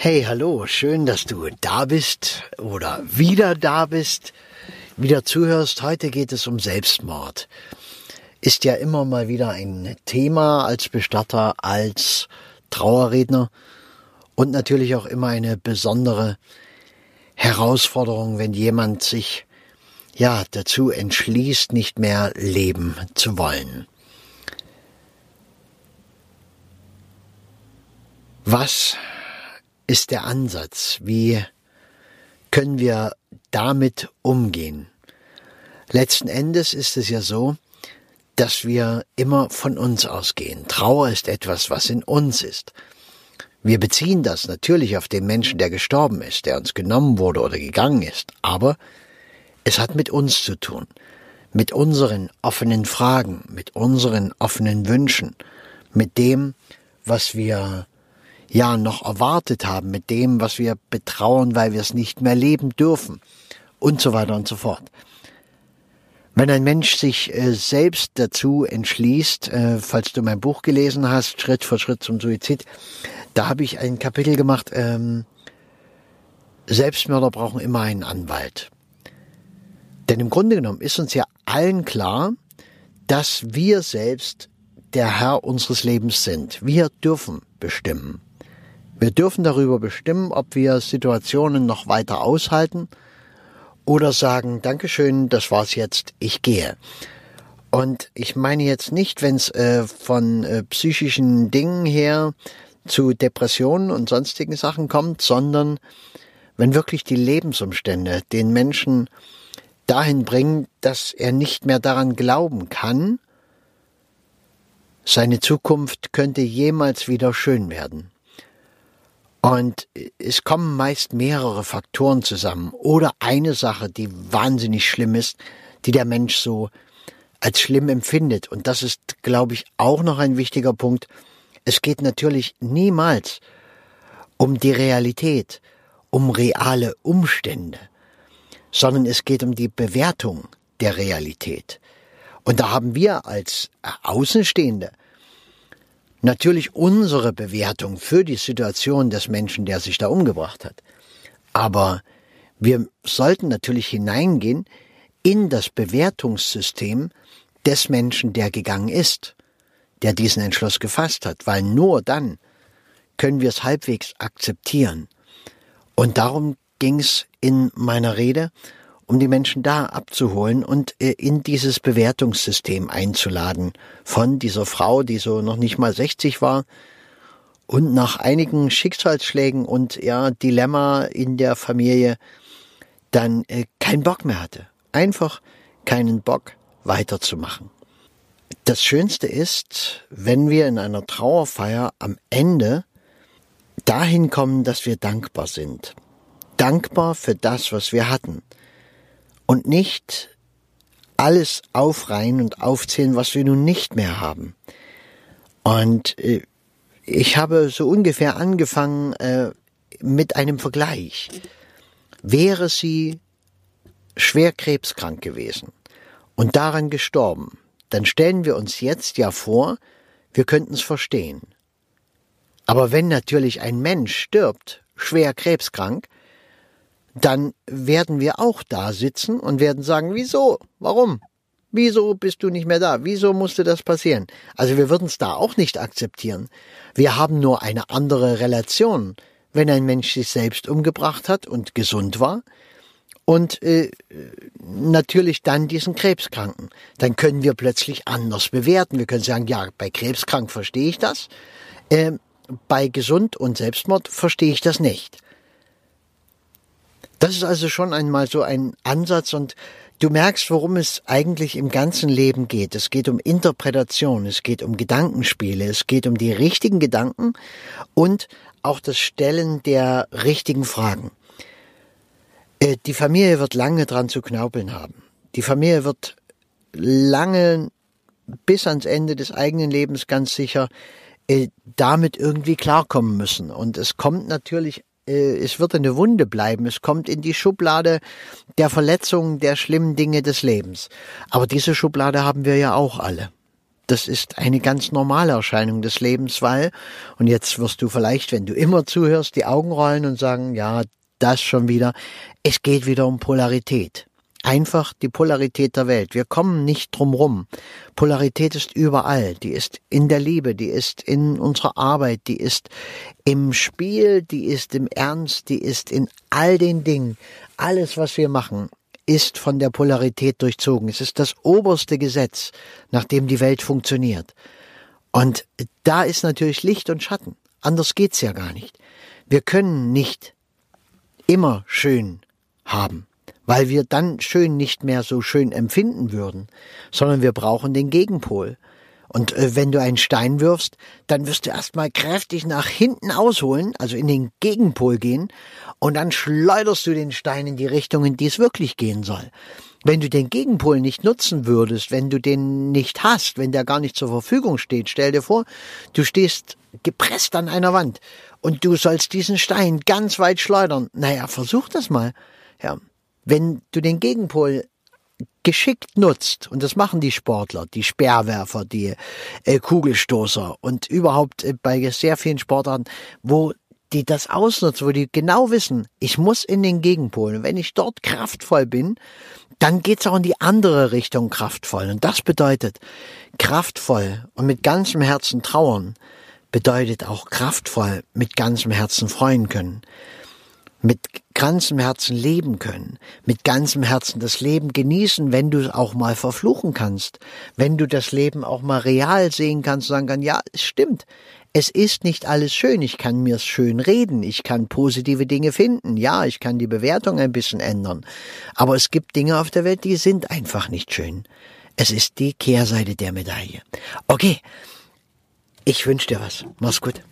Hey, hallo, schön, dass du da bist oder wieder da bist, wieder zuhörst. Heute geht es um Selbstmord. Ist ja immer mal wieder ein Thema als Bestatter, als Trauerredner und natürlich auch immer eine besondere Herausforderung, wenn jemand sich ja dazu entschließt, nicht mehr leben zu wollen. Was ist der Ansatz? Wie können wir damit umgehen? Letzten Endes ist es ja so, dass wir immer von uns ausgehen. Trauer ist etwas, was in uns ist. Wir beziehen das natürlich auf den Menschen, der gestorben ist, der uns genommen wurde oder gegangen ist, aber es hat mit uns zu tun, mit unseren offenen Fragen, mit unseren offenen Wünschen, mit dem, was wir ja noch erwartet haben, mit dem, was wir betrauen, weil wir es nicht mehr leben dürfen und so weiter und so fort. Wenn ein Mensch sich äh, selbst dazu entschließt, äh, falls du mein Buch gelesen hast, Schritt für Schritt zum Suizid, da habe ich ein Kapitel gemacht, ähm, Selbstmörder brauchen immer einen Anwalt. Denn im Grunde genommen ist uns ja allen klar, dass wir selbst der Herr unseres Lebens sind. Wir dürfen bestimmen. Wir dürfen darüber bestimmen, ob wir Situationen noch weiter aushalten oder sagen, Dankeschön, das war's jetzt, ich gehe. Und ich meine jetzt nicht, wenn es äh, von äh, psychischen Dingen her zu Depressionen und sonstigen Sachen kommt, sondern wenn wirklich die Lebensumstände den Menschen dahin bringen, dass er nicht mehr daran glauben kann, seine Zukunft könnte jemals wieder schön werden. Und es kommen meist mehrere Faktoren zusammen oder eine Sache, die wahnsinnig schlimm ist, die der Mensch so als schlimm empfindet. Und das ist, glaube ich, auch noch ein wichtiger Punkt. Es geht natürlich niemals um die Realität, um reale Umstände, sondern es geht um die Bewertung der Realität. Und da haben wir als Außenstehende natürlich unsere Bewertung für die Situation des Menschen, der sich da umgebracht hat. Aber wir sollten natürlich hineingehen in das Bewertungssystem des Menschen, der gegangen ist, der diesen Entschluss gefasst hat, weil nur dann können wir es halbwegs akzeptieren. Und darum ging es in meiner Rede um die Menschen da abzuholen und äh, in dieses Bewertungssystem einzuladen von dieser Frau, die so noch nicht mal 60 war und nach einigen Schicksalsschlägen und ja Dilemma in der Familie dann äh, keinen Bock mehr hatte. Einfach keinen Bock weiterzumachen. Das Schönste ist, wenn wir in einer Trauerfeier am Ende dahin kommen, dass wir dankbar sind. Dankbar für das, was wir hatten und nicht alles aufreihen und aufzählen, was wir nun nicht mehr haben. Und äh, ich habe so ungefähr angefangen äh, mit einem Vergleich. Wäre sie schwer krebskrank gewesen und daran gestorben, dann stellen wir uns jetzt ja vor, wir könnten es verstehen. Aber wenn natürlich ein Mensch stirbt, schwer krebskrank, dann werden wir auch da sitzen und werden sagen, wieso? Warum? Wieso bist du nicht mehr da? Wieso musste das passieren? Also wir würden es da auch nicht akzeptieren. Wir haben nur eine andere Relation. Wenn ein Mensch sich selbst umgebracht hat und gesund war und äh, natürlich dann diesen Krebskranken, dann können wir plötzlich anders bewerten. Wir können sagen, ja, bei Krebskrank verstehe ich das, äh, bei Gesund und Selbstmord verstehe ich das nicht. Das ist also schon einmal so ein Ansatz und du merkst, worum es eigentlich im ganzen Leben geht. Es geht um Interpretation, es geht um Gedankenspiele, es geht um die richtigen Gedanken und auch das Stellen der richtigen Fragen. Äh, die Familie wird lange dran zu knaupeln haben. Die Familie wird lange bis ans Ende des eigenen Lebens ganz sicher äh, damit irgendwie klarkommen müssen. Und es kommt natürlich es wird eine Wunde bleiben. Es kommt in die Schublade der Verletzungen, der schlimmen Dinge des Lebens. Aber diese Schublade haben wir ja auch alle. das ist eine ganz normale Erscheinung des Lebens, weil, und jetzt wirst du vielleicht, wenn du immer zuhörst, die Augen rollen und sagen, ja, das schon wieder, es geht wieder um Polarität. Einfach die Polarität der Welt. Wir kommen nicht drum rum. Polarität ist überall. Die ist in der Liebe, die ist in unserer Arbeit, die ist im Spiel, die ist im Ernst, die ist in all den Dingen. Alles, was wir machen, ist von der Polarität durchzogen. Es ist das oberste Gesetz, nach dem die Welt funktioniert. Und da ist natürlich Licht und Schatten. Anders geht's ja gar nicht. Wir können nicht immer schön haben, weil wir dann schön nicht mehr so schön empfinden würden, sondern wir brauchen den Gegenpol. Und äh, wenn du einen Stein wirfst, dann wirst du erstmal kräftig nach hinten ausholen, also in den Gegenpol gehen, und dann schleuderst du den Stein in die Richtung, in die es wirklich gehen soll. Wenn du den Gegenpol nicht nutzen würdest, wenn du den nicht hast, wenn der gar nicht zur Verfügung steht, stell dir vor, du stehst gepresst an einer Wand und du sollst diesen Stein ganz weit schleudern. Naja, versuch das mal. Ja. Wenn du den Gegenpol geschickt nutzt, und das machen die Sportler, die Speerwerfer, die äh, Kugelstoßer und überhaupt äh, bei sehr vielen Sportarten, wo die das ausnutzen, wo die genau wissen, ich muss in den Gegenpol. Und wenn ich dort kraftvoll bin, dann geht's auch in die andere Richtung kraftvoll. Und das bedeutet kraftvoll und mit ganzem Herzen trauern, bedeutet auch kraftvoll mit ganzem Herzen freuen können mit ganzem Herzen leben können, mit ganzem Herzen das Leben genießen, wenn du es auch mal verfluchen kannst, wenn du das Leben auch mal real sehen kannst und sagen kannst, ja, es stimmt, es ist nicht alles schön, ich kann mir's schön reden, ich kann positive Dinge finden, ja, ich kann die Bewertung ein bisschen ändern, aber es gibt Dinge auf der Welt, die sind einfach nicht schön. Es ist die Kehrseite der Medaille. Okay, ich wünsche dir was. Mach's gut.